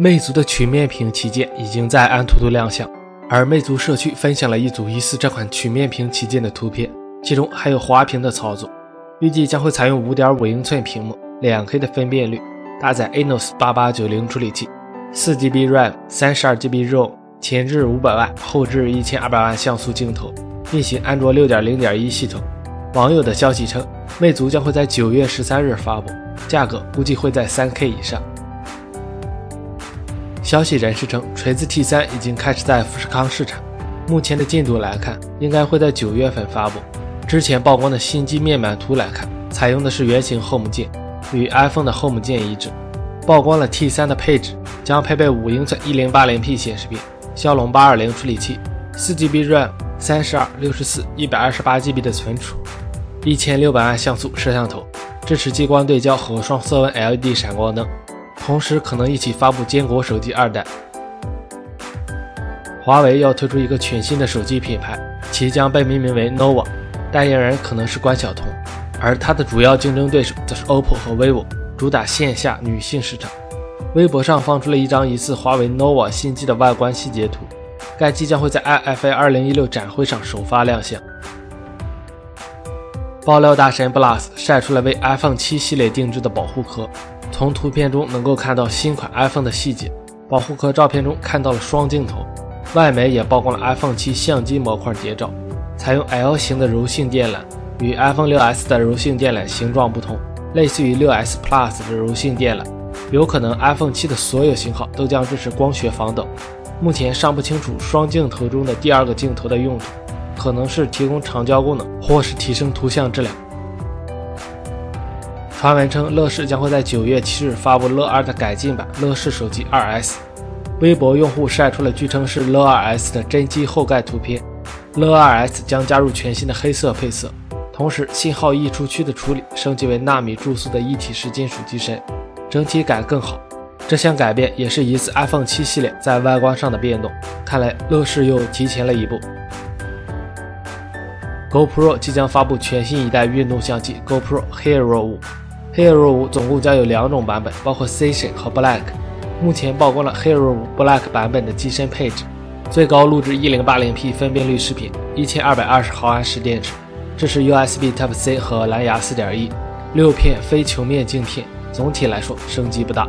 魅族的曲面屏旗舰已经在安兔兔亮相，而魅族社区分享了一组疑似这款曲面屏旗舰的图片，其中还有滑屏的操作。预计将会采用5.5英寸屏幕两 K 的分辨率，搭载 A nos 8890处理器，4GB RAM，3 2 GB ROM，前置500万，后置1200万像素镜头，运行安卓6.0.1系统。网友的消息称，魅族将会在9月13日发布，价格估计会在 3K 以上。消息人士称，锤子 T3 已经开始在富士康试产，目前的进度来看，应该会在九月份发布。之前曝光的新机面板图来看，采用的是圆形 Home 键，与 iPhone 的 Home 键一致。曝光了 T3 的配置，将配备五英寸 1080P 显示屏，骁龙820处理器，4GB RAM，三十二、六十四、一百二十八 GB 的存储，一千六百万像素摄像头，支持激光对焦和双色温 LED 闪光灯。同时可能一起发布坚果手机二代。华为要推出一个全新的手机品牌，其将被命名为 nova，代言人可能是关晓彤，而它的主要竞争对手则是 OPPO 和 vivo，主打线下女性市场。微博上放出了一张疑似华为 nova 新机的外观细节图，该机将会在 IFA 2016展会上首发亮相。爆料大神 Plus 晒出了为 iPhone 7系列定制的保护壳。从图片中能够看到新款 iPhone 的细节，保护壳照片中看到了双镜头。外媒也曝光了 iPhone 7相机模块谍照，采用 L 型的柔性电缆，与 iPhone 6s 的柔性电缆形状不同，类似于 6s Plus 的柔性电缆。有可能 iPhone 7的所有型号都将支持光学防抖。目前尚不清楚双镜头中的第二个镜头的用途，可能是提供长焦功能，或是提升图像质量。传闻称，乐视将会在九月七日发布乐二的改进版乐视手机 2S。微博用户晒出了据称是乐 2S 的真机后盖图片。乐 2S 将加入全新的黑色配色，同时信号溢出区的处理升级为纳米注塑的一体式金属机身，整体感更好。这项改变也是一次 iPhone 7系列在外观上的变动。看来乐视又提前了一步。GoPro 即将发布全新一代运动相机 GoPro Hero 5。Hero 5总共将有两种版本，包括 Session 和 Black。目前曝光了 Hero 5 Black 版本的机身配置：最高录制 1080p 分辨率视频，1220毫安时电池，支持 USB Type C 和蓝牙4.1，六片非球面镜片。总体来说，升级不大。